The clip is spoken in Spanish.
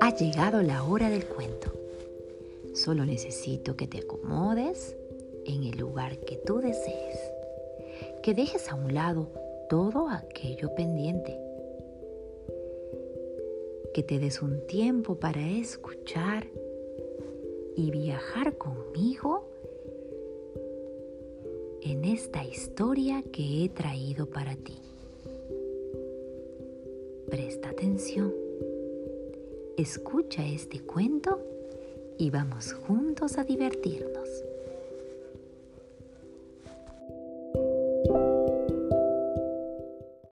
Ha llegado la hora del cuento. Solo necesito que te acomodes en el lugar que tú desees, que dejes a un lado todo aquello pendiente, que te des un tiempo para escuchar y viajar conmigo en esta historia que he traído para ti. Presta atención. Escucha este cuento y vamos juntos a divertirnos.